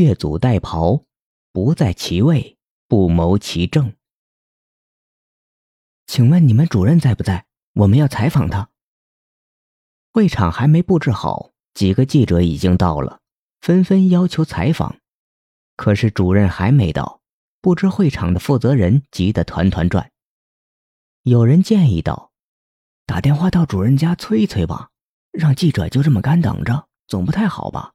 越俎代庖，不在其位，不谋其政。请问你们主任在不在？我们要采访他。会场还没布置好，几个记者已经到了，纷纷要求采访。可是主任还没到，布置会场的负责人急得团团转。有人建议道：“打电话到主任家催催吧，让记者就这么干等着，总不太好吧？”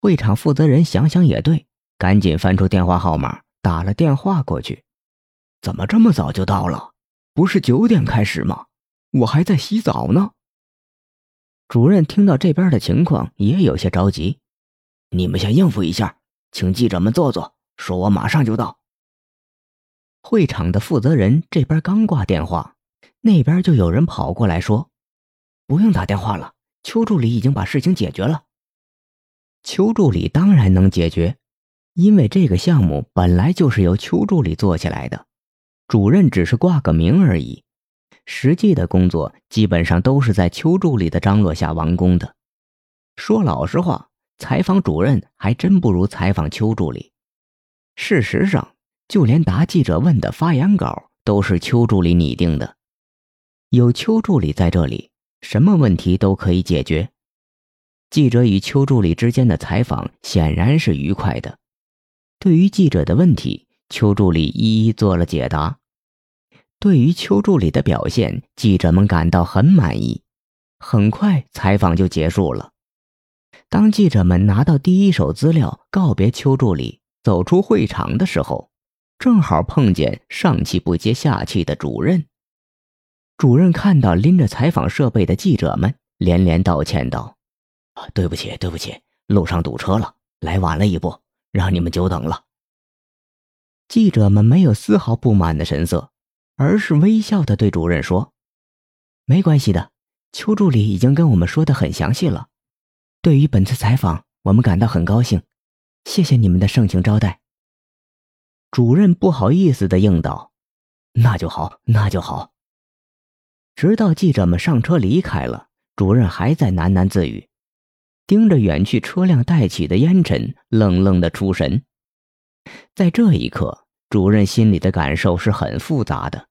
会场负责人想想也对，赶紧翻出电话号码，打了电话过去。怎么这么早就到了？不是九点开始吗？我还在洗澡呢。主任听到这边的情况，也有些着急。你们先应付一下，请记者们坐坐，说我马上就到。会场的负责人这边刚挂电话，那边就有人跑过来说：“不用打电话了，邱助理已经把事情解决了。”邱助理当然能解决，因为这个项目本来就是由邱助理做起来的。主任只是挂个名而已，实际的工作基本上都是在邱助理的张罗下完工的。说老实话，采访主任还真不如采访邱助理。事实上，就连答记者问的发言稿都是邱助理拟定的。有邱助理在这里，什么问题都可以解决。记者与邱助理之间的采访显然是愉快的。对于记者的问题，邱助理一一做了解答。对于邱助理的表现，记者们感到很满意。很快，采访就结束了。当记者们拿到第一手资料告别邱助理，走出会场的时候，正好碰见上气不接下气的主任。主任看到拎着采访设备的记者们，连连道歉道：“对不起，对不起，路上堵车了，来晚了一步，让你们久等了。”记者们没有丝毫不满的神色，而是微笑的对主任说：“没关系的，邱助理已经跟我们说的很详细了。对于本次采访，我们感到很高兴，谢谢你们的盛情招待。”主任不好意思的应道：“那就好，那就好。”直到记者们上车离开了，主任还在喃喃自语，盯着远去车辆带起的烟尘，愣愣的出神。在这一刻，主任心里的感受是很复杂的，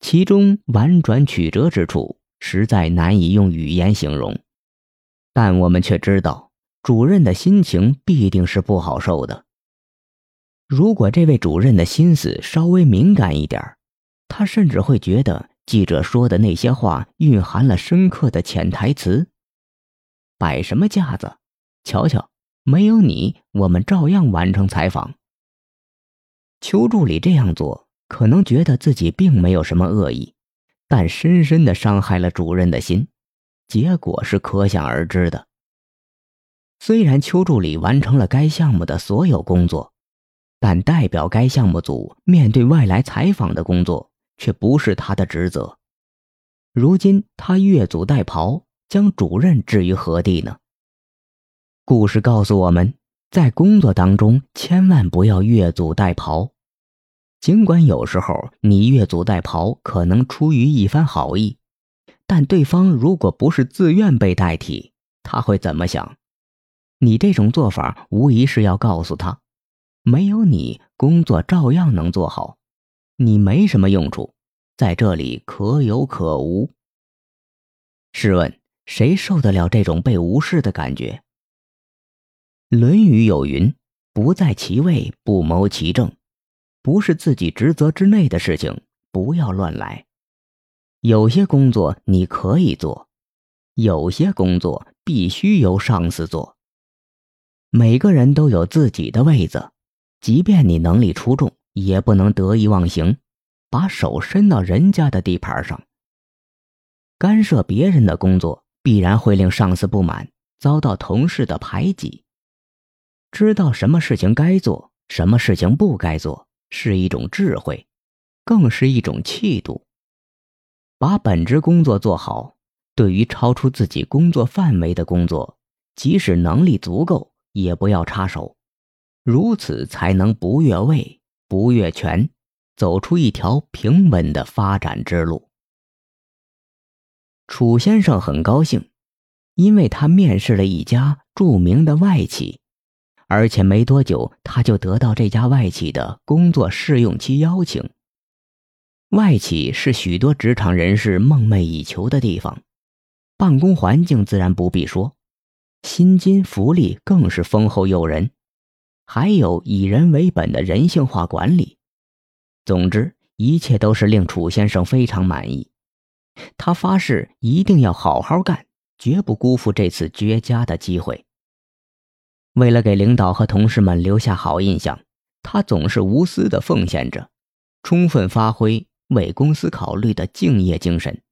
其中婉转曲折之处实在难以用语言形容。但我们却知道，主任的心情必定是不好受的。如果这位主任的心思稍微敏感一点他甚至会觉得记者说的那些话蕴含了深刻的潜台词。摆什么架子？瞧瞧，没有你，我们照样完成采访。邱助理这样做，可能觉得自己并没有什么恶意，但深深的伤害了主任的心，结果是可想而知的。虽然邱助理完成了该项目的所有工作，但代表该项目组面对外来采访的工作却不是他的职责。如今他越俎代庖，将主任置于何地呢？故事告诉我们。在工作当中，千万不要越俎代庖。尽管有时候你越俎代庖可能出于一番好意，但对方如果不是自愿被代替，他会怎么想？你这种做法无疑是要告诉他，没有你，工作照样能做好，你没什么用处，在这里可有可无。试问，谁受得了这种被无视的感觉？《论语》有云：“不在其位，不谋其政。”不是自己职责之内的事情，不要乱来。有些工作你可以做，有些工作必须由上司做。每个人都有自己的位子，即便你能力出众，也不能得意忘形，把手伸到人家的地盘上。干涉别人的工作，必然会令上司不满，遭到同事的排挤。知道什么事情该做，什么事情不该做，是一种智慧，更是一种气度。把本职工作做好，对于超出自己工作范围的工作，即使能力足够，也不要插手。如此才能不越位、不越权，走出一条平稳的发展之路。楚先生很高兴，因为他面试了一家著名的外企。而且没多久，他就得到这家外企的工作试用期邀请。外企是许多职场人士梦寐以求的地方，办公环境自然不必说，薪金福利更是丰厚诱人，还有以人为本的人性化管理。总之，一切都是令楚先生非常满意。他发誓一定要好好干，绝不辜负这次绝佳的机会。为了给领导和同事们留下好印象，他总是无私的奉献着，充分发挥。为公司考虑的敬业精神。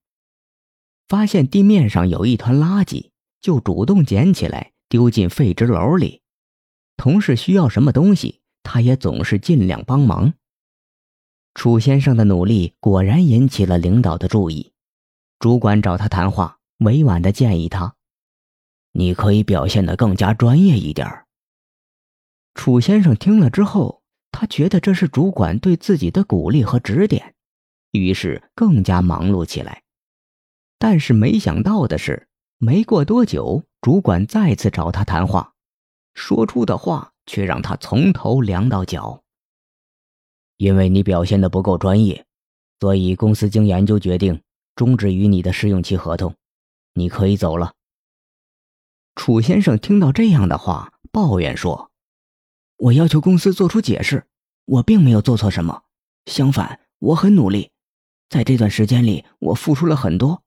发现地面上有一团垃圾，就主动捡起来丢进废纸篓里。同事需要什么东西，他也总是尽量帮忙。楚先生的努力果然引起了领导的注意，主管找他谈话，委婉的建议他：“你可以表现得更加专业一点。”楚先生听了之后，他觉得这是主管对自己的鼓励和指点。于是更加忙碌起来，但是没想到的是，没过多久，主管再次找他谈话，说出的话却让他从头凉到脚。因为你表现的不够专业，所以公司经研究决定终止与你的试用期合同，你可以走了。楚先生听到这样的话，抱怨说：“我要求公司做出解释，我并没有做错什么，相反，我很努力。”在这段时间里，我付出了很多，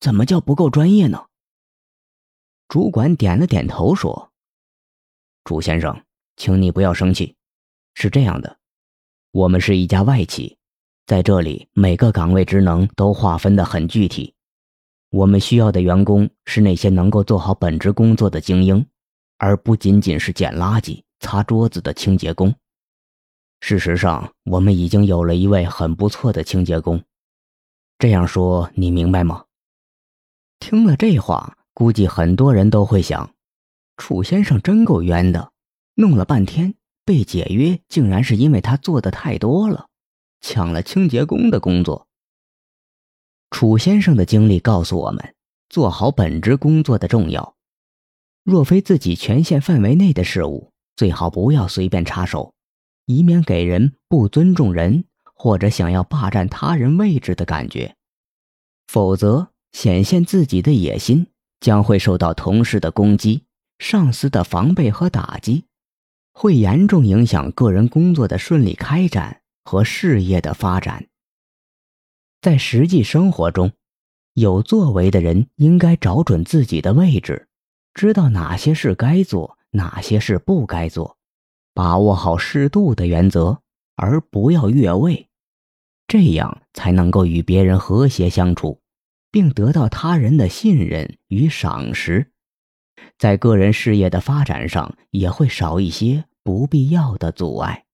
怎么叫不够专业呢？主管点了点头说：“楚先生，请你不要生气。是这样的，我们是一家外企，在这里每个岗位职能都划分的很具体。我们需要的员工是那些能够做好本职工作的精英，而不仅仅是捡垃圾、擦桌子的清洁工。事实上，我们已经有了一位很不错的清洁工。”这样说你明白吗？听了这话，估计很多人都会想：楚先生真够冤的，弄了半天被解约，竟然是因为他做的太多了，抢了清洁工的工作。楚先生的经历告诉我们，做好本职工作的重要。若非自己权限范围内的事物，最好不要随便插手，以免给人不尊重人。或者想要霸占他人位置的感觉，否则显现自己的野心将会受到同事的攻击、上司的防备和打击，会严重影响个人工作的顺利开展和事业的发展。在实际生活中，有作为的人应该找准自己的位置，知道哪些事该做，哪些事不该做，把握好适度的原则。而不要越位，这样才能够与别人和谐相处，并得到他人的信任与赏识，在个人事业的发展上也会少一些不必要的阻碍。